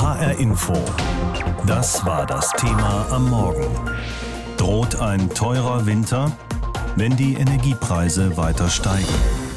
HR Info. Das war das Thema am Morgen. Droht ein teurer Winter, wenn die Energiepreise weiter steigen?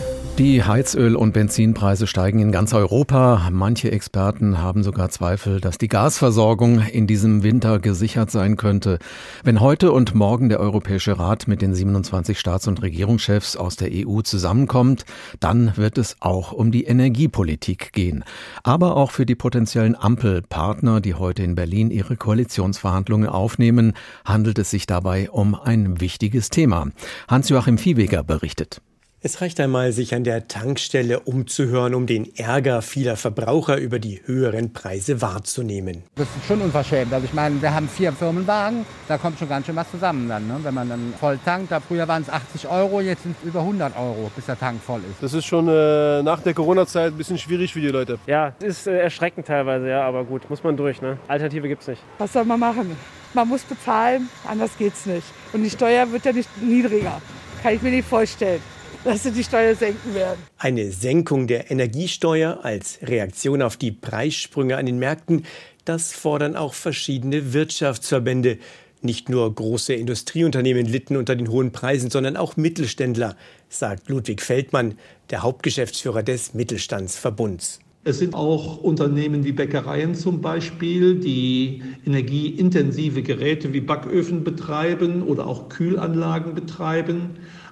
Die Heizöl- und Benzinpreise steigen in ganz Europa. Manche Experten haben sogar Zweifel, dass die Gasversorgung in diesem Winter gesichert sein könnte. Wenn heute und morgen der Europäische Rat mit den 27 Staats- und Regierungschefs aus der EU zusammenkommt, dann wird es auch um die Energiepolitik gehen. Aber auch für die potenziellen Ampelpartner, die heute in Berlin ihre Koalitionsverhandlungen aufnehmen, handelt es sich dabei um ein wichtiges Thema. Hans-Joachim Viehweger berichtet. Es reicht einmal, sich an der Tankstelle umzuhören, um den Ärger vieler Verbraucher über die höheren Preise wahrzunehmen. Das ist schon unverschämt. Also ich meine, wir haben vier Firmenwagen, da kommt schon ganz schön was zusammen dann, ne? wenn man dann voll tankt. Da früher waren es 80 Euro, jetzt sind es über 100 Euro, bis der Tank voll ist. Das ist schon äh, nach der Corona-Zeit ein bisschen schwierig für die Leute. Ja, ist äh, erschreckend teilweise, ja, aber gut, muss man durch. Ne? Alternative gibt es nicht. Was soll man machen? Man muss bezahlen, anders geht's nicht. Und die Steuer wird ja nicht niedriger. Kann ich mir nicht vorstellen dass sie die Steuer senken werden. Eine Senkung der Energiesteuer als Reaktion auf die Preissprünge an den Märkten, das fordern auch verschiedene Wirtschaftsverbände. Nicht nur große Industrieunternehmen litten unter den hohen Preisen, sondern auch Mittelständler, sagt Ludwig Feldmann, der Hauptgeschäftsführer des Mittelstandsverbunds. Es sind auch Unternehmen wie Bäckereien zum Beispiel, die energieintensive Geräte wie Backöfen betreiben oder auch Kühlanlagen betreiben.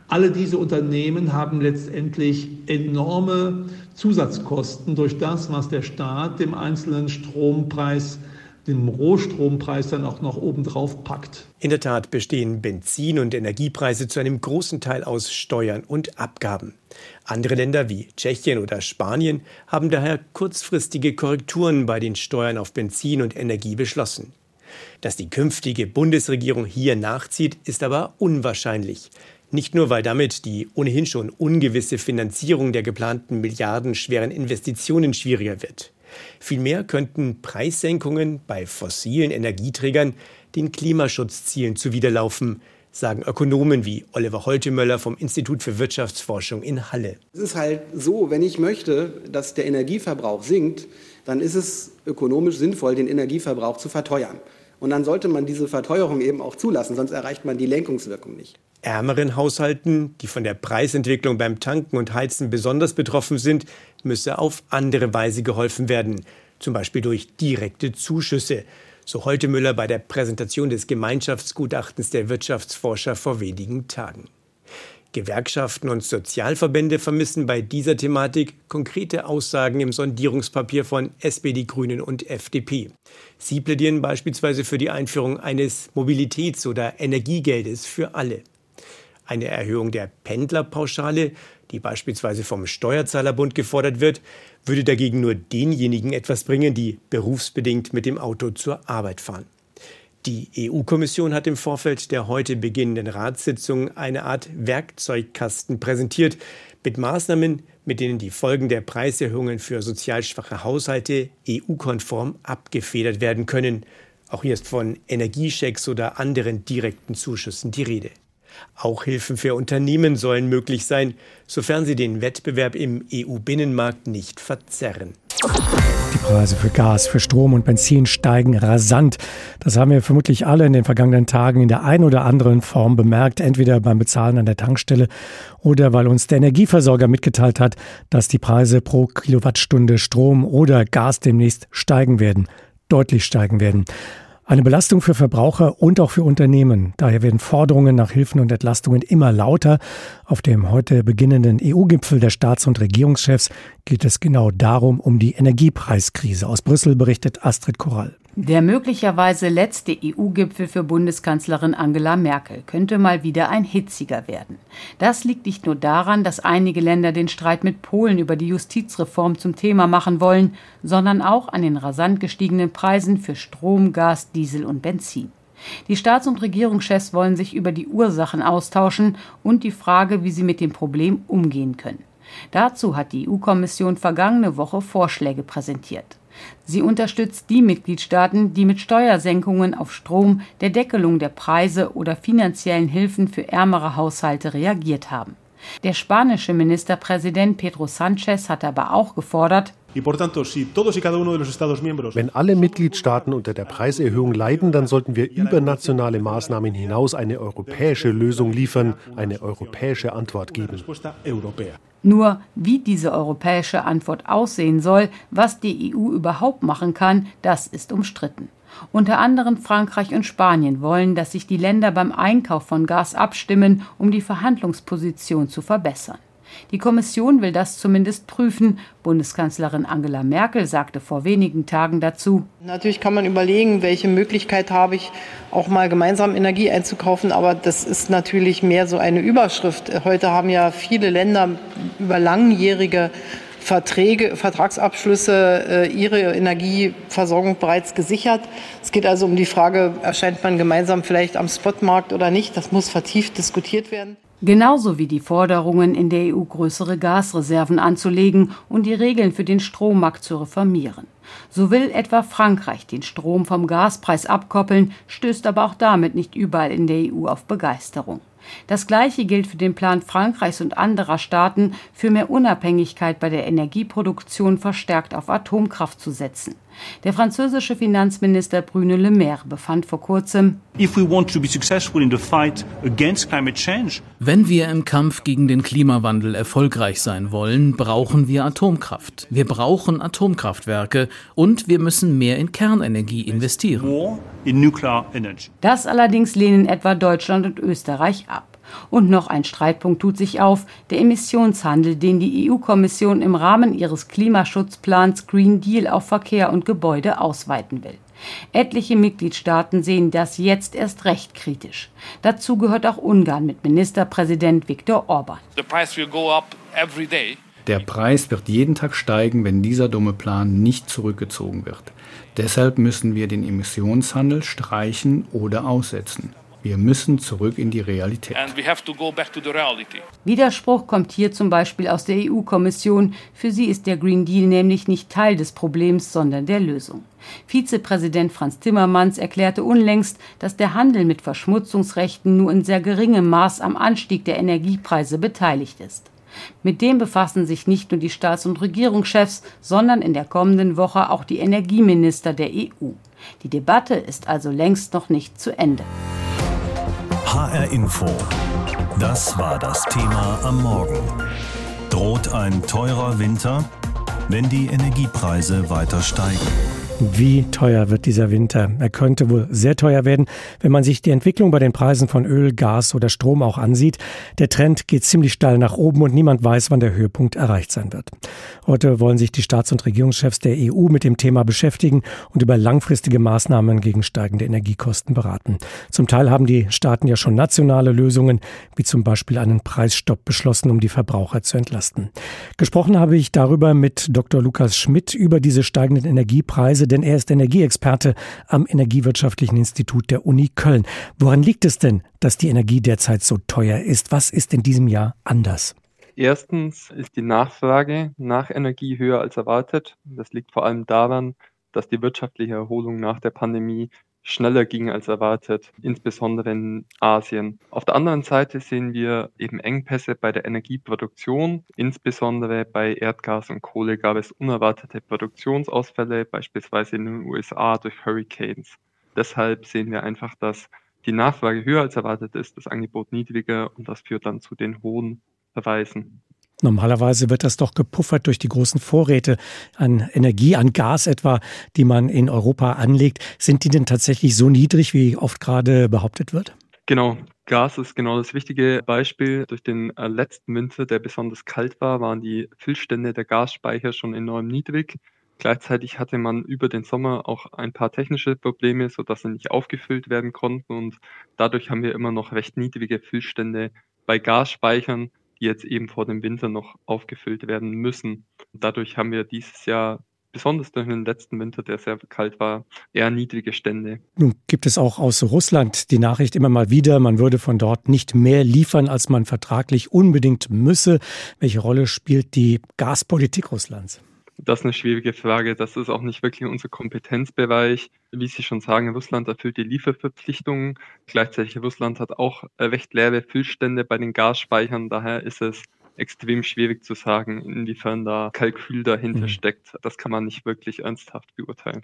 Alle diese Unternehmen haben letztendlich enorme Zusatzkosten durch das, was der Staat dem einzelnen Strompreis dem Rohstrompreis dann auch noch obendrauf packt. In der Tat bestehen Benzin- und Energiepreise zu einem großen Teil aus Steuern und Abgaben. Andere Länder wie Tschechien oder Spanien haben daher kurzfristige Korrekturen bei den Steuern auf Benzin und Energie beschlossen. Dass die künftige Bundesregierung hier nachzieht, ist aber unwahrscheinlich. Nicht nur, weil damit die ohnehin schon ungewisse Finanzierung der geplanten milliardenschweren Investitionen schwieriger wird. Vielmehr könnten Preissenkungen bei fossilen Energieträgern den Klimaschutzzielen zuwiderlaufen, sagen Ökonomen wie Oliver Holtemöller vom Institut für Wirtschaftsforschung in Halle. Es ist halt so, wenn ich möchte, dass der Energieverbrauch sinkt, dann ist es ökonomisch sinnvoll, den Energieverbrauch zu verteuern. Und dann sollte man diese Verteuerung eben auch zulassen, sonst erreicht man die Lenkungswirkung nicht. Ärmeren Haushalten, die von der Preisentwicklung beim Tanken und Heizen besonders betroffen sind, müsse auf andere Weise geholfen werden, zum Beispiel durch direkte Zuschüsse, so heute Müller bei der Präsentation des Gemeinschaftsgutachtens der Wirtschaftsforscher vor wenigen Tagen. Gewerkschaften und Sozialverbände vermissen bei dieser Thematik konkrete Aussagen im Sondierungspapier von SPD, Grünen und FDP. Sie plädieren beispielsweise für die Einführung eines Mobilitäts- oder Energiegeldes für alle. Eine Erhöhung der Pendlerpauschale, die beispielsweise vom Steuerzahlerbund gefordert wird, würde dagegen nur denjenigen etwas bringen, die berufsbedingt mit dem Auto zur Arbeit fahren. Die EU-Kommission hat im Vorfeld der heute beginnenden Ratssitzung eine Art Werkzeugkasten präsentiert mit Maßnahmen, mit denen die Folgen der Preiserhöhungen für sozial schwache Haushalte EU-konform abgefedert werden können. Auch hier ist von Energieschecks oder anderen direkten Zuschüssen die Rede. Auch Hilfen für Unternehmen sollen möglich sein, sofern sie den Wettbewerb im EU-Binnenmarkt nicht verzerren. Die Preise für Gas, für Strom und Benzin steigen rasant. Das haben wir vermutlich alle in den vergangenen Tagen in der einen oder anderen Form bemerkt, entweder beim Bezahlen an der Tankstelle oder weil uns der Energieversorger mitgeteilt hat, dass die Preise pro Kilowattstunde Strom oder Gas demnächst steigen werden, deutlich steigen werden. Eine Belastung für Verbraucher und auch für Unternehmen. Daher werden Forderungen nach Hilfen und Entlastungen immer lauter. Auf dem heute beginnenden EU-Gipfel der Staats- und Regierungschefs geht es genau darum, um die Energiepreiskrise. Aus Brüssel berichtet Astrid Korall. Der möglicherweise letzte EU-Gipfel für Bundeskanzlerin Angela Merkel könnte mal wieder ein hitziger werden. Das liegt nicht nur daran, dass einige Länder den Streit mit Polen über die Justizreform zum Thema machen wollen, sondern auch an den rasant gestiegenen Preisen für Strom, Gas, Diesel und Benzin. Die Staats- und Regierungschefs wollen sich über die Ursachen austauschen und die Frage, wie sie mit dem Problem umgehen können. Dazu hat die EU-Kommission vergangene Woche Vorschläge präsentiert. Sie unterstützt die Mitgliedstaaten, die mit Steuersenkungen auf Strom, der Deckelung der Preise oder finanziellen Hilfen für ärmere Haushalte reagiert haben. Der spanische Ministerpräsident Pedro Sanchez hat aber auch gefordert, Wenn alle Mitgliedstaaten unter der Preiserhöhung leiden, dann sollten wir über nationale Maßnahmen hinaus eine europäische Lösung liefern, eine europäische Antwort geben. Nur wie diese europäische Antwort aussehen soll, was die EU überhaupt machen kann, das ist umstritten. Unter anderem Frankreich und Spanien wollen, dass sich die Länder beim Einkauf von Gas abstimmen, um die Verhandlungsposition zu verbessern. Die Kommission will das zumindest prüfen. Bundeskanzlerin Angela Merkel sagte vor wenigen Tagen dazu. Natürlich kann man überlegen, welche Möglichkeit habe ich, auch mal gemeinsam Energie einzukaufen. Aber das ist natürlich mehr so eine Überschrift. Heute haben ja viele Länder über langjährige Verträge, Vertragsabschlüsse äh, ihre Energieversorgung bereits gesichert. Es geht also um die Frage, erscheint man gemeinsam vielleicht am Spotmarkt oder nicht. Das muss vertieft diskutiert werden. Genauso wie die Forderungen, in der EU größere Gasreserven anzulegen und die Regeln für den Strommarkt zu reformieren. So will etwa Frankreich den Strom vom Gaspreis abkoppeln, stößt aber auch damit nicht überall in der EU auf Begeisterung. Das Gleiche gilt für den Plan Frankreichs und anderer Staaten, für mehr Unabhängigkeit bei der Energieproduktion verstärkt auf Atomkraft zu setzen. Der französische Finanzminister Bruno Le Maire befand vor kurzem, wenn wir im Kampf gegen den Klimawandel erfolgreich sein wollen, brauchen wir Atomkraft. Wir brauchen Atomkraftwerke und wir müssen mehr in Kernenergie investieren. Das allerdings lehnen etwa Deutschland und Österreich ab. Und noch ein Streitpunkt tut sich auf, der Emissionshandel, den die EU-Kommission im Rahmen ihres Klimaschutzplans Green Deal auf Verkehr und Gebäude ausweiten will. Etliche Mitgliedstaaten sehen das jetzt erst recht kritisch. Dazu gehört auch Ungarn mit Ministerpräsident Viktor Orban. Der Preis wird jeden Tag steigen, wenn dieser dumme Plan nicht zurückgezogen wird. Deshalb müssen wir den Emissionshandel streichen oder aussetzen. Wir müssen zurück in die Realität. Widerspruch kommt hier zum Beispiel aus der EU-Kommission. Für sie ist der Green Deal nämlich nicht Teil des Problems, sondern der Lösung. Vizepräsident Franz Timmermans erklärte unlängst, dass der Handel mit Verschmutzungsrechten nur in sehr geringem Maß am Anstieg der Energiepreise beteiligt ist. Mit dem befassen sich nicht nur die Staats- und Regierungschefs, sondern in der kommenden Woche auch die Energieminister der EU. Die Debatte ist also längst noch nicht zu Ende. HR Info. Das war das Thema am Morgen. Droht ein teurer Winter, wenn die Energiepreise weiter steigen? Wie teuer wird dieser Winter? Er könnte wohl sehr teuer werden, wenn man sich die Entwicklung bei den Preisen von Öl, Gas oder Strom auch ansieht. Der Trend geht ziemlich steil nach oben und niemand weiß, wann der Höhepunkt erreicht sein wird. Heute wollen sich die Staats- und Regierungschefs der EU mit dem Thema beschäftigen und über langfristige Maßnahmen gegen steigende Energiekosten beraten. Zum Teil haben die Staaten ja schon nationale Lösungen, wie zum Beispiel einen Preisstopp beschlossen, um die Verbraucher zu entlasten. Gesprochen habe ich darüber mit Dr. Lukas Schmidt über diese steigenden Energiepreise denn er ist Energieexperte am Energiewirtschaftlichen Institut der Uni Köln. Woran liegt es denn, dass die Energie derzeit so teuer ist? Was ist in diesem Jahr anders? Erstens ist die Nachfrage nach Energie höher als erwartet. Das liegt vor allem daran, dass die wirtschaftliche Erholung nach der Pandemie schneller ging als erwartet, insbesondere in Asien. Auf der anderen Seite sehen wir eben Engpässe bei der Energieproduktion, insbesondere bei Erdgas und Kohle gab es unerwartete Produktionsausfälle, beispielsweise in den USA durch Hurricanes. Deshalb sehen wir einfach, dass die Nachfrage höher als erwartet ist, das Angebot niedriger und das führt dann zu den hohen Preisen. Normalerweise wird das doch gepuffert durch die großen Vorräte an Energie, an Gas etwa, die man in Europa anlegt. Sind die denn tatsächlich so niedrig, wie oft gerade behauptet wird? Genau. Gas ist genau das wichtige Beispiel. Durch den äh, letzten Winter, der besonders kalt war, waren die Füllstände der Gasspeicher schon enorm niedrig. Gleichzeitig hatte man über den Sommer auch ein paar technische Probleme, sodass sie nicht aufgefüllt werden konnten. Und dadurch haben wir immer noch recht niedrige Füllstände bei Gasspeichern die jetzt eben vor dem Winter noch aufgefüllt werden müssen. Dadurch haben wir dieses Jahr besonders durch den letzten Winter, der sehr kalt war, eher niedrige Stände. Nun gibt es auch aus Russland die Nachricht immer mal wieder, man würde von dort nicht mehr liefern, als man vertraglich unbedingt müsse. Welche Rolle spielt die Gaspolitik Russlands? Das ist eine schwierige Frage. Das ist auch nicht wirklich unser Kompetenzbereich. Wie Sie schon sagen, Russland erfüllt die Lieferverpflichtungen. Gleichzeitig Russland hat auch recht leere Füllstände bei den Gasspeichern. Daher ist es extrem schwierig zu sagen, inwiefern da Kalkül dahinter mhm. steckt. Das kann man nicht wirklich ernsthaft beurteilen.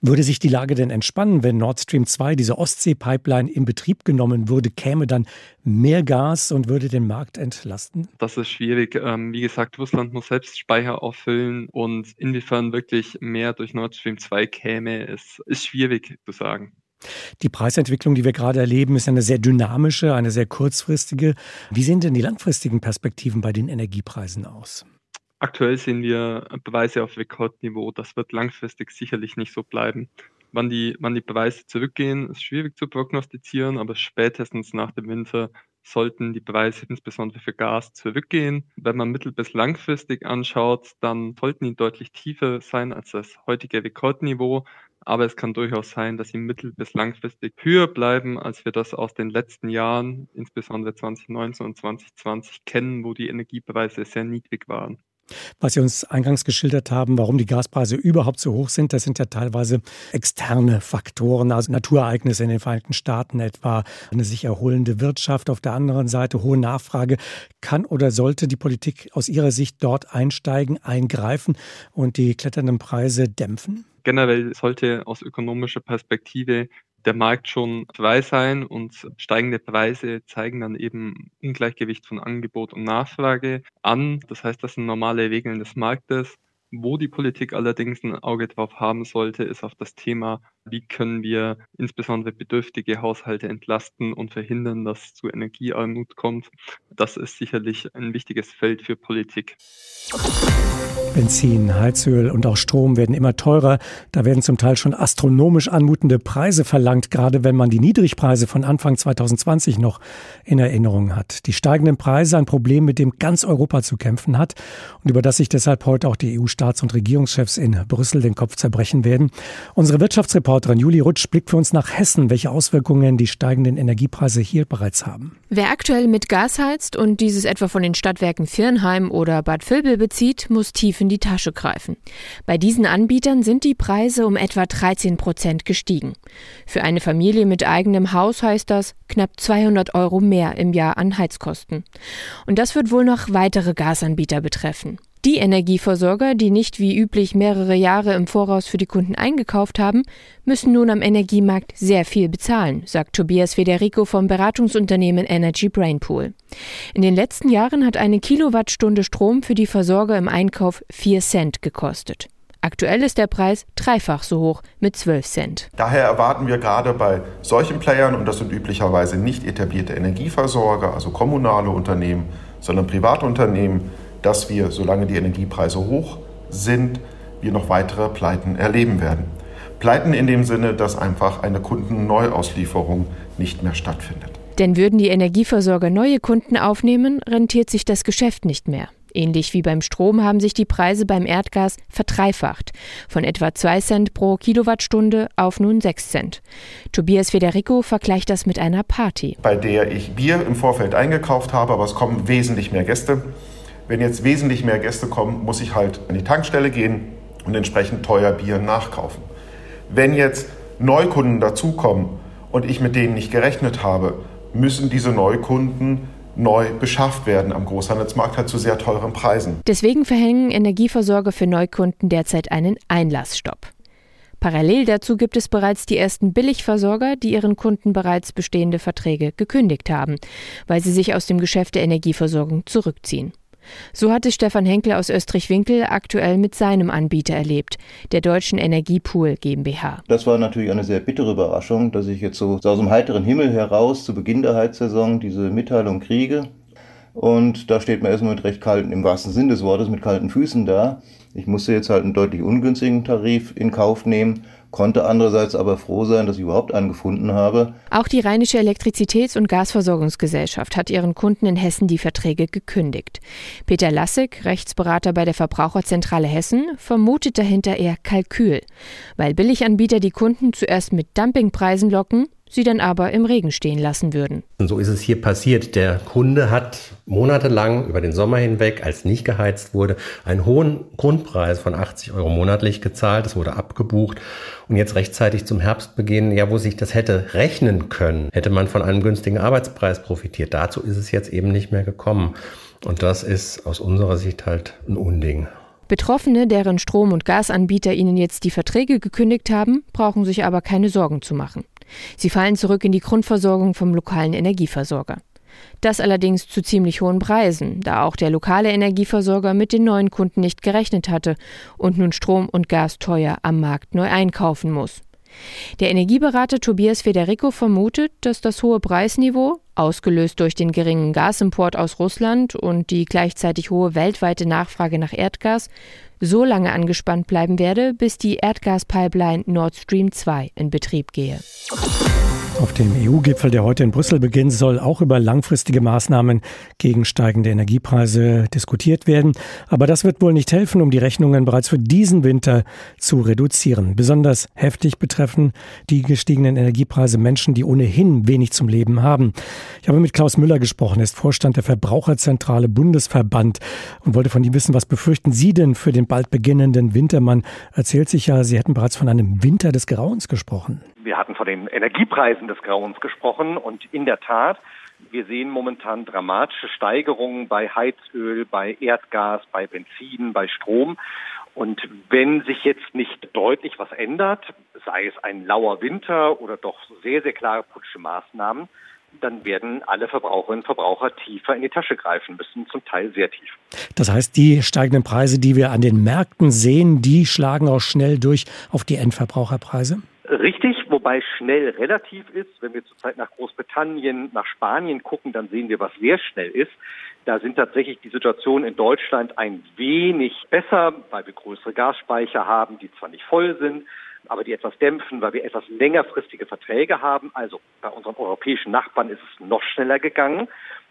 Würde sich die Lage denn entspannen, wenn Nord Stream 2, diese Ostsee-Pipeline, in Betrieb genommen würde? Käme dann mehr Gas und würde den Markt entlasten? Das ist schwierig. Ähm, wie gesagt, Russland muss selbst Speicher auffüllen und inwiefern wirklich mehr durch Nord Stream 2 käme, ist, ist schwierig zu sagen. Die Preisentwicklung, die wir gerade erleben, ist eine sehr dynamische, eine sehr kurzfristige. Wie sehen denn die langfristigen Perspektiven bei den Energiepreisen aus? Aktuell sehen wir Beweise auf Rekordniveau. Das wird langfristig sicherlich nicht so bleiben. Wann die, wann die Beweise zurückgehen, ist schwierig zu prognostizieren, aber spätestens nach dem Winter sollten die Beweise insbesondere für Gas zurückgehen. Wenn man mittel- bis langfristig anschaut, dann sollten die deutlich tiefer sein als das heutige Rekordniveau. Aber es kann durchaus sein, dass sie mittel- bis langfristig höher bleiben, als wir das aus den letzten Jahren, insbesondere 2019 und 2020, kennen, wo die Energiepreise sehr niedrig waren. Was Sie uns eingangs geschildert haben, warum die Gaspreise überhaupt so hoch sind, das sind ja teilweise externe Faktoren, also Naturereignisse in den Vereinigten Staaten etwa, eine sich erholende Wirtschaft, auf der anderen Seite hohe Nachfrage. Kann oder sollte die Politik aus Ihrer Sicht dort einsteigen, eingreifen und die kletternden Preise dämpfen? Generell sollte aus ökonomischer Perspektive der Markt schon frei sein und steigende Preise zeigen dann eben Ungleichgewicht von Angebot und Nachfrage an. Das heißt, das sind normale Regeln des Marktes. Wo die Politik allerdings ein Auge drauf haben sollte, ist auf das Thema, wie können wir insbesondere bedürftige Haushalte entlasten und verhindern, dass es zu Energiearmut kommt. Das ist sicherlich ein wichtiges Feld für Politik. Benzin, Heizöl und auch Strom werden immer teurer. Da werden zum Teil schon astronomisch anmutende Preise verlangt, gerade wenn man die Niedrigpreise von Anfang 2020 noch in Erinnerung hat. Die steigenden Preise ein Problem, mit dem ganz Europa zu kämpfen hat und über das sich deshalb heute auch die EU-Staats- und Regierungschefs in Brüssel den Kopf zerbrechen werden. Unsere Wirtschaftsreporterin Juli Rutsch blickt für uns nach Hessen, welche Auswirkungen die steigenden Energiepreise hier bereits haben. Wer aktuell mit Gas heizt und dieses etwa von den Stadtwerken Firnheim oder Bad Vilbel bezieht, muss tief in die Tasche greifen. Bei diesen Anbietern sind die Preise um etwa 13 Prozent gestiegen. Für eine Familie mit eigenem Haus heißt das knapp 200 Euro mehr im Jahr an Heizkosten. Und das wird wohl noch weitere Gasanbieter betreffen. Die Energieversorger, die nicht wie üblich mehrere Jahre im Voraus für die Kunden eingekauft haben, müssen nun am Energiemarkt sehr viel bezahlen, sagt Tobias Federico vom Beratungsunternehmen Energy Brainpool. In den letzten Jahren hat eine Kilowattstunde Strom für die Versorger im Einkauf 4 Cent gekostet. Aktuell ist der Preis dreifach so hoch mit 12 Cent. Daher erwarten wir gerade bei solchen Playern, und das sind üblicherweise nicht etablierte Energieversorger, also kommunale Unternehmen, sondern private Unternehmen, dass wir, solange die Energiepreise hoch sind, wir noch weitere Pleiten erleben werden. Pleiten in dem Sinne, dass einfach eine Kundenneuauslieferung nicht mehr stattfindet. Denn würden die Energieversorger neue Kunden aufnehmen, rentiert sich das Geschäft nicht mehr. Ähnlich wie beim Strom haben sich die Preise beim Erdgas verdreifacht, von etwa 2 Cent pro Kilowattstunde auf nun 6 Cent. Tobias Federico vergleicht das mit einer Party. Bei der ich Bier im Vorfeld eingekauft habe, aber es kommen wesentlich mehr Gäste. Wenn jetzt wesentlich mehr Gäste kommen, muss ich halt an die Tankstelle gehen und entsprechend teuer Bier nachkaufen. Wenn jetzt Neukunden dazukommen und ich mit denen nicht gerechnet habe, müssen diese Neukunden neu beschafft werden am Großhandelsmarkt halt zu sehr teuren Preisen. Deswegen verhängen Energieversorger für Neukunden derzeit einen Einlassstopp. Parallel dazu gibt es bereits die ersten Billigversorger, die ihren Kunden bereits bestehende Verträge gekündigt haben, weil sie sich aus dem Geschäft der Energieversorgung zurückziehen. So hat es Stefan Henkel aus Österreich-Winkel aktuell mit seinem Anbieter erlebt, der Deutschen Energiepool GmbH. Das war natürlich eine sehr bittere Überraschung, dass ich jetzt so aus dem heiteren Himmel heraus zu Beginn der Heizsaison diese Mitteilung kriege. Und da steht man erstmal mit recht kalten, im wahrsten Sinn des Wortes, mit kalten Füßen da. Ich musste jetzt halt einen deutlich ungünstigen Tarif in Kauf nehmen konnte andererseits aber froh sein, dass ich überhaupt einen gefunden habe. Auch die Rheinische Elektrizitäts- und Gasversorgungsgesellschaft hat ihren Kunden in Hessen die Verträge gekündigt. Peter Lassig, Rechtsberater bei der Verbraucherzentrale Hessen, vermutet dahinter eher Kalkül, weil Billiganbieter die Kunden zuerst mit Dumpingpreisen locken, sie dann aber im Regen stehen lassen würden. Und so ist es hier passiert. Der Kunde hat monatelang über den Sommer hinweg, als nicht geheizt wurde, einen hohen Grundpreis von 80 Euro monatlich gezahlt. Es wurde abgebucht. Und jetzt rechtzeitig zum Herbstbeginn, ja, wo sich das hätte rechnen können, hätte man von einem günstigen Arbeitspreis profitiert. Dazu ist es jetzt eben nicht mehr gekommen. Und das ist aus unserer Sicht halt ein Unding. Betroffene, deren Strom- und Gasanbieter ihnen jetzt die Verträge gekündigt haben, brauchen sich aber keine Sorgen zu machen. Sie fallen zurück in die Grundversorgung vom lokalen Energieversorger. Das allerdings zu ziemlich hohen Preisen, da auch der lokale Energieversorger mit den neuen Kunden nicht gerechnet hatte und nun Strom und Gas teuer am Markt neu einkaufen muss. Der Energieberater Tobias Federico vermutet, dass das hohe Preisniveau, ausgelöst durch den geringen Gasimport aus Russland und die gleichzeitig hohe weltweite Nachfrage nach Erdgas, so lange angespannt bleiben werde, bis die Erdgaspipeline Nord Stream 2 in Betrieb gehe. Auf dem EU-Gipfel, der heute in Brüssel beginnt, soll auch über langfristige Maßnahmen gegen steigende Energiepreise diskutiert werden. Aber das wird wohl nicht helfen, um die Rechnungen bereits für diesen Winter zu reduzieren. Besonders heftig betreffen die gestiegenen Energiepreise Menschen, die ohnehin wenig zum Leben haben. Ich habe mit Klaus Müller gesprochen, er ist Vorstand der Verbraucherzentrale Bundesverband und wollte von ihm wissen, was befürchten Sie denn für den bald beginnenden Winter? Man erzählt sich ja, Sie hätten bereits von einem Winter des Grauens gesprochen. Wir hatten von den Energiepreisen des Grauens gesprochen und in der Tat, wir sehen momentan dramatische Steigerungen bei Heizöl, bei Erdgas, bei Benzin, bei Strom. Und wenn sich jetzt nicht deutlich was ändert, sei es ein lauer Winter oder doch sehr, sehr klare politische Maßnahmen, dann werden alle Verbraucherinnen und Verbraucher tiefer in die Tasche greifen müssen, zum Teil sehr tief. Das heißt, die steigenden Preise, die wir an den Märkten sehen, die schlagen auch schnell durch auf die Endverbraucherpreise? Richtig, wobei schnell relativ ist. Wenn wir zurzeit nach Großbritannien, nach Spanien gucken, dann sehen wir, was sehr schnell ist. Da sind tatsächlich die Situationen in Deutschland ein wenig besser, weil wir größere Gasspeicher haben, die zwar nicht voll sind, aber die etwas dämpfen, weil wir etwas längerfristige Verträge haben. Also bei unseren europäischen Nachbarn ist es noch schneller gegangen.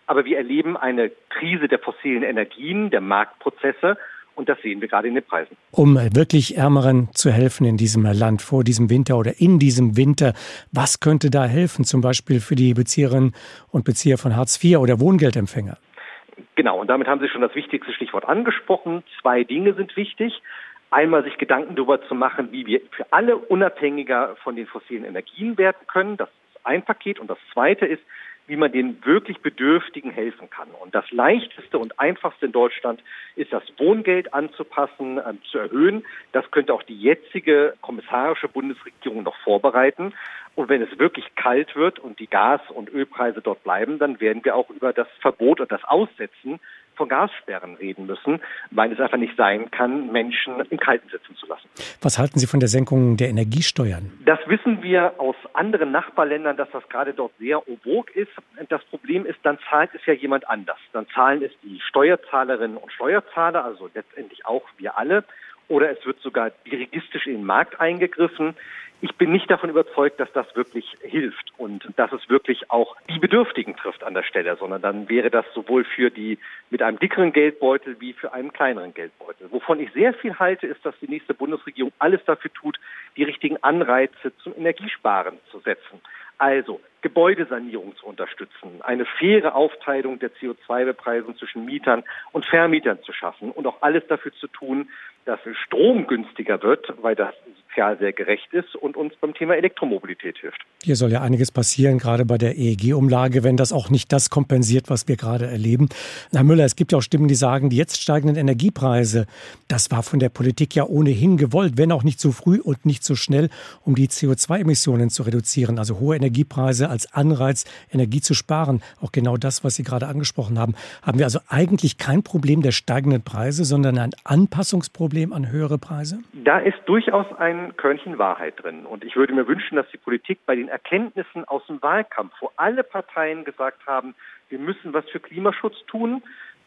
Aber wir erleben eine Krise der fossilen Energien, der Marktprozesse. Und das sehen wir gerade in den Preisen. Um wirklich Ärmeren zu helfen in diesem Land vor diesem Winter oder in diesem Winter, was könnte da helfen, zum Beispiel für die Bezieherinnen und Bezieher von Hartz IV oder Wohngeldempfänger? Genau, und damit haben Sie schon das wichtigste Stichwort angesprochen. Zwei Dinge sind wichtig. Einmal sich Gedanken darüber zu machen, wie wir für alle unabhängiger von den fossilen Energien werden können. Das ist ein Paket. Und das zweite ist, wie man den wirklich Bedürftigen helfen kann. Und das leichteste und einfachste in Deutschland ist das Wohngeld anzupassen, äh, zu erhöhen. Das könnte auch die jetzige kommissarische Bundesregierung noch vorbereiten. Und wenn es wirklich kalt wird und die Gas- und Ölpreise dort bleiben, dann werden wir auch über das Verbot und das Aussetzen von Gassperren reden müssen, weil es einfach nicht sein kann, Menschen im Kalten sitzen zu lassen. Was halten Sie von der Senkung der Energiesteuern? Das wissen wir aus anderen Nachbarländern, dass das gerade dort sehr obog ist. Das Problem ist, dann zahlt es ja jemand anders. Dann zahlen es die Steuerzahlerinnen und Steuerzahler, also letztendlich auch wir alle. Oder es wird sogar dirigistisch in den Markt eingegriffen ich bin nicht davon überzeugt, dass das wirklich hilft und dass es wirklich auch die Bedürftigen trifft an der Stelle, sondern dann wäre das sowohl für die mit einem dickeren Geldbeutel wie für einen kleineren Geldbeutel. Wovon ich sehr viel halte, ist, dass die nächste Bundesregierung alles dafür tut, die richtigen Anreize zum Energiesparen zu setzen. Also Gebäudesanierung zu unterstützen, eine faire Aufteilung der CO2-Bepreisung zwischen Mietern und Vermietern zu schaffen und auch alles dafür zu tun, dass Strom günstiger wird, weil das sozial sehr gerecht ist und uns beim Thema Elektromobilität hilft. Hier soll ja einiges passieren, gerade bei der EEG-Umlage, wenn das auch nicht das kompensiert, was wir gerade erleben. Herr Müller, es gibt ja auch Stimmen, die sagen, die jetzt steigenden Energiepreise, das war von der Politik ja ohnehin gewollt, wenn auch nicht so früh und nicht so schnell, um die CO2-Emissionen zu reduzieren. Also hohe Energiepreise als Anreiz, Energie zu sparen. Auch genau das, was Sie gerade angesprochen haben. Haben wir also eigentlich kein Problem der steigenden Preise, sondern ein Anpassungsproblem an höhere Preise? Da ist durchaus ein Körnchen Wahrheit drin. Und ich würde mir wünschen, dass die Politik bei den Erkenntnissen aus dem Wahlkampf, wo alle Parteien gesagt haben, wir müssen was für Klimaschutz tun,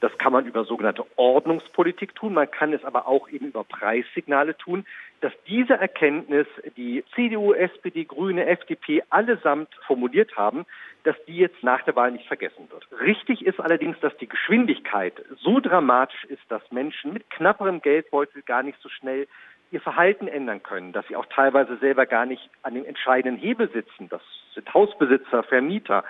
das kann man über sogenannte Ordnungspolitik tun, man kann es aber auch eben über Preissignale tun, dass diese Erkenntnis die CDU, SPD, Grüne, FDP allesamt formuliert haben, dass die jetzt nach der Wahl nicht vergessen wird. Richtig ist allerdings, dass die Geschwindigkeit so dramatisch ist, dass Menschen mit knapperem Geldbeutel gar nicht so schnell ihr Verhalten ändern können, dass sie auch teilweise selber gar nicht an dem entscheidenden Hebel sitzen. Das sind Hausbesitzer, Vermieter.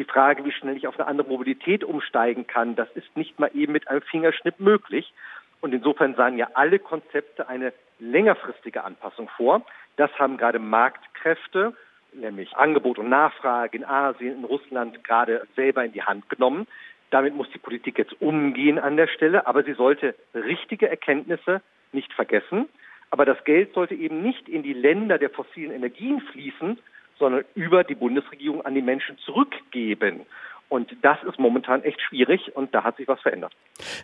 Die Frage, wie schnell ich auf eine andere Mobilität umsteigen kann, das ist nicht mal eben mit einem Fingerschnipp möglich. Und insofern sahen ja alle Konzepte eine längerfristige Anpassung vor. Das haben gerade Marktkräfte, nämlich Angebot und Nachfrage in Asien, in Russland gerade selber in die Hand genommen. Damit muss die Politik jetzt umgehen an der Stelle, aber sie sollte richtige Erkenntnisse nicht vergessen. Aber das Geld sollte eben nicht in die Länder der fossilen Energien fließen, sondern über die Bundesregierung an die Menschen zurückgeben. Und das ist momentan echt schwierig und da hat sich was verändert.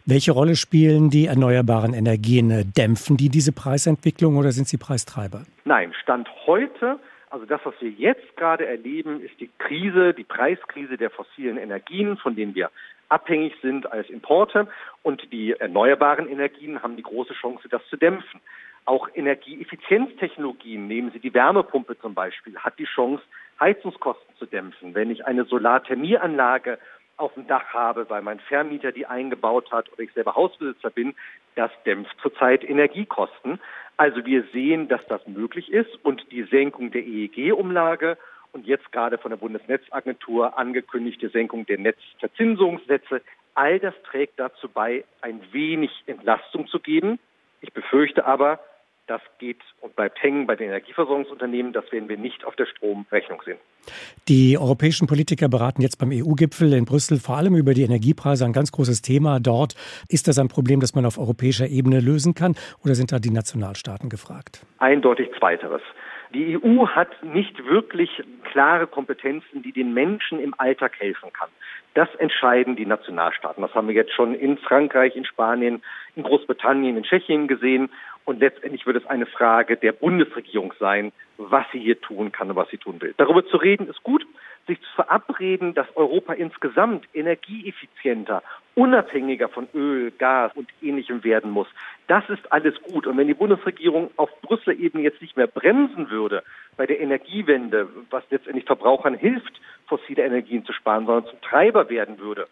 Welche Rolle spielen die erneuerbaren Energien? Dämpfen die diese Preisentwicklung oder sind sie Preistreiber? Nein, Stand heute, also das, was wir jetzt gerade erleben, ist die Krise, die Preiskrise der fossilen Energien, von denen wir abhängig sind als Importe. Und die erneuerbaren Energien haben die große Chance, das zu dämpfen. Auch Energieeffizienztechnologien, nehmen Sie die Wärmepumpe zum Beispiel, hat die Chance, Heizungskosten zu dämpfen. Wenn ich eine Solarthermieanlage auf dem Dach habe, weil mein Vermieter die eingebaut hat oder ich selber Hausbesitzer bin, das dämpft zurzeit Energiekosten. Also wir sehen, dass das möglich ist und die Senkung der EEG-Umlage und jetzt gerade von der Bundesnetzagentur angekündigte Senkung der Netzverzinsungssätze, all das trägt dazu bei, ein wenig Entlastung zu geben. Ich befürchte aber, das geht und bleibt hängen bei den Energieversorgungsunternehmen. Das werden wir nicht auf der Stromrechnung sehen. Die europäischen Politiker beraten jetzt beim EU-Gipfel in Brüssel vor allem über die Energiepreise. Ein ganz großes Thema dort. Ist das ein Problem, das man auf europäischer Ebene lösen kann oder sind da die Nationalstaaten gefragt? Eindeutig zweiteres. Die EU hat nicht wirklich klare Kompetenzen, die den Menschen im Alltag helfen kann. Das entscheiden die Nationalstaaten. Das haben wir jetzt schon in Frankreich, in Spanien, in Großbritannien, in Tschechien gesehen. Und letztendlich wird es eine Frage der Bundesregierung sein, was sie hier tun kann und was sie tun will. Darüber zu reden ist gut, sich zu verabreden, dass Europa insgesamt energieeffizienter, unabhängiger von Öl, Gas und ähnlichem werden muss. Das ist alles gut. Und wenn die Bundesregierung auf Brüssel eben jetzt nicht mehr bremsen würde bei der Energiewende, was letztendlich Verbrauchern hilft, fossile Energien zu sparen, sondern zum Treiber werden würde,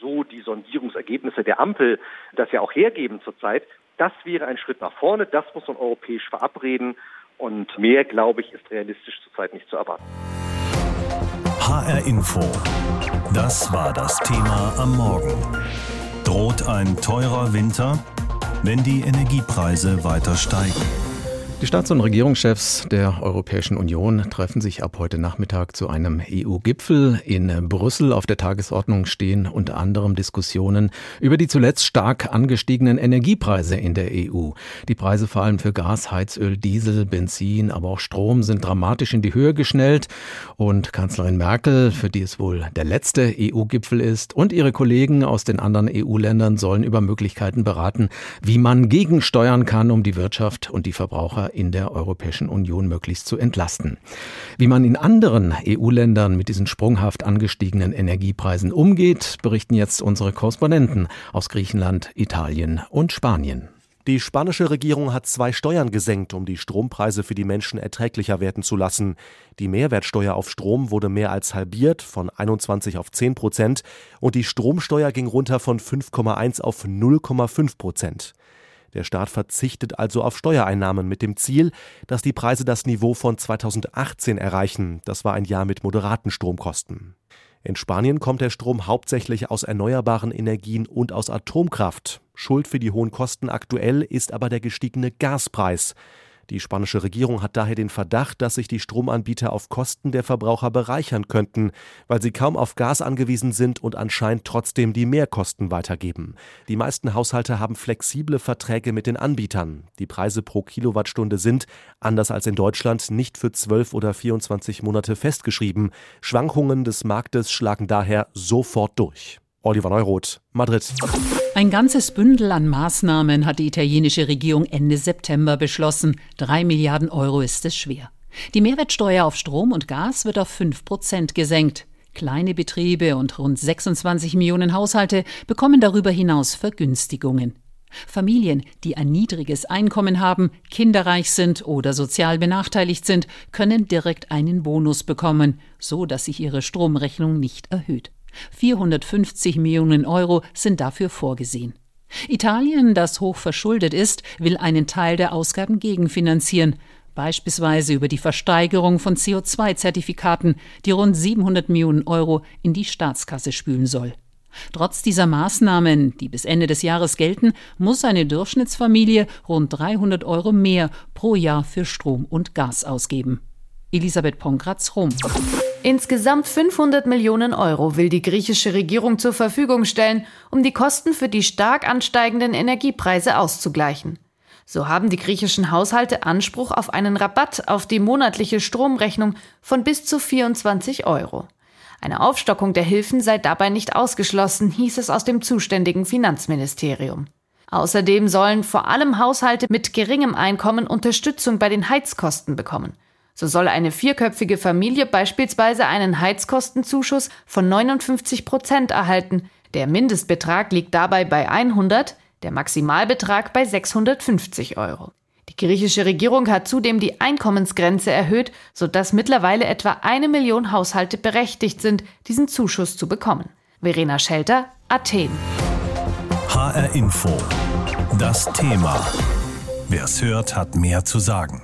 so die Sondierungsergebnisse der Ampel das ja auch hergeben zurzeit, das wäre ein Schritt nach vorne. Das muss man europäisch verabreden. Und mehr, glaube ich, ist realistisch zurzeit nicht zu erwarten. HR Info. Das war das Thema am Morgen. Droht ein teurer Winter, wenn die Energiepreise weiter steigen? Die Staats- und Regierungschefs der Europäischen Union treffen sich ab heute Nachmittag zu einem EU-Gipfel. In Brüssel auf der Tagesordnung stehen unter anderem Diskussionen über die zuletzt stark angestiegenen Energiepreise in der EU. Die Preise vor allem für Gas, Heizöl, Diesel, Benzin, aber auch Strom sind dramatisch in die Höhe geschnellt. Und Kanzlerin Merkel, für die es wohl der letzte EU-Gipfel ist, und ihre Kollegen aus den anderen EU-Ländern sollen über Möglichkeiten beraten, wie man gegensteuern kann, um die Wirtschaft und die Verbraucher in der Europäischen Union möglichst zu entlasten. Wie man in anderen EU-Ländern mit diesen sprunghaft angestiegenen Energiepreisen umgeht, berichten jetzt unsere Korrespondenten aus Griechenland, Italien und Spanien. Die spanische Regierung hat zwei Steuern gesenkt, um die Strompreise für die Menschen erträglicher werden zu lassen. Die Mehrwertsteuer auf Strom wurde mehr als halbiert, von 21 auf 10 Prozent, und die Stromsteuer ging runter von 5,1 auf 0,5 Prozent. Der Staat verzichtet also auf Steuereinnahmen mit dem Ziel, dass die Preise das Niveau von 2018 erreichen. Das war ein Jahr mit moderaten Stromkosten. In Spanien kommt der Strom hauptsächlich aus erneuerbaren Energien und aus Atomkraft. Schuld für die hohen Kosten aktuell ist aber der gestiegene Gaspreis. Die spanische Regierung hat daher den Verdacht, dass sich die Stromanbieter auf Kosten der Verbraucher bereichern könnten, weil sie kaum auf Gas angewiesen sind und anscheinend trotzdem die Mehrkosten weitergeben. Die meisten Haushalte haben flexible Verträge mit den Anbietern. Die Preise pro Kilowattstunde sind, anders als in Deutschland, nicht für 12 oder 24 Monate festgeschrieben. Schwankungen des Marktes schlagen daher sofort durch. Oliver Neuroth, Madrid. Ein ganzes Bündel an Maßnahmen hat die italienische Regierung Ende September beschlossen. Drei Milliarden Euro ist es schwer. Die Mehrwertsteuer auf Strom und Gas wird auf fünf Prozent gesenkt. Kleine Betriebe und rund 26 Millionen Haushalte bekommen darüber hinaus Vergünstigungen. Familien, die ein niedriges Einkommen haben, kinderreich sind oder sozial benachteiligt sind, können direkt einen Bonus bekommen, so dass sich ihre Stromrechnung nicht erhöht. 450 Millionen Euro sind dafür vorgesehen. Italien, das hoch verschuldet ist, will einen Teil der Ausgaben gegenfinanzieren, beispielsweise über die Versteigerung von CO2-Zertifikaten, die rund 700 Millionen Euro in die Staatskasse spülen soll. Trotz dieser Maßnahmen, die bis Ende des Jahres gelten, muss eine Durchschnittsfamilie rund 300 Euro mehr pro Jahr für Strom und Gas ausgeben. Elisabeth Pongratz, Rom. Insgesamt 500 Millionen Euro will die griechische Regierung zur Verfügung stellen, um die Kosten für die stark ansteigenden Energiepreise auszugleichen. So haben die griechischen Haushalte Anspruch auf einen Rabatt auf die monatliche Stromrechnung von bis zu 24 Euro. Eine Aufstockung der Hilfen sei dabei nicht ausgeschlossen, hieß es aus dem zuständigen Finanzministerium. Außerdem sollen vor allem Haushalte mit geringem Einkommen Unterstützung bei den Heizkosten bekommen. So soll eine vierköpfige Familie beispielsweise einen Heizkostenzuschuss von 59 Prozent erhalten. Der Mindestbetrag liegt dabei bei 100, der Maximalbetrag bei 650 Euro. Die griechische Regierung hat zudem die Einkommensgrenze erhöht, sodass mittlerweile etwa eine Million Haushalte berechtigt sind, diesen Zuschuss zu bekommen. Verena Schelter, Athen. HR Info. Das Thema. Wer es hört, hat mehr zu sagen.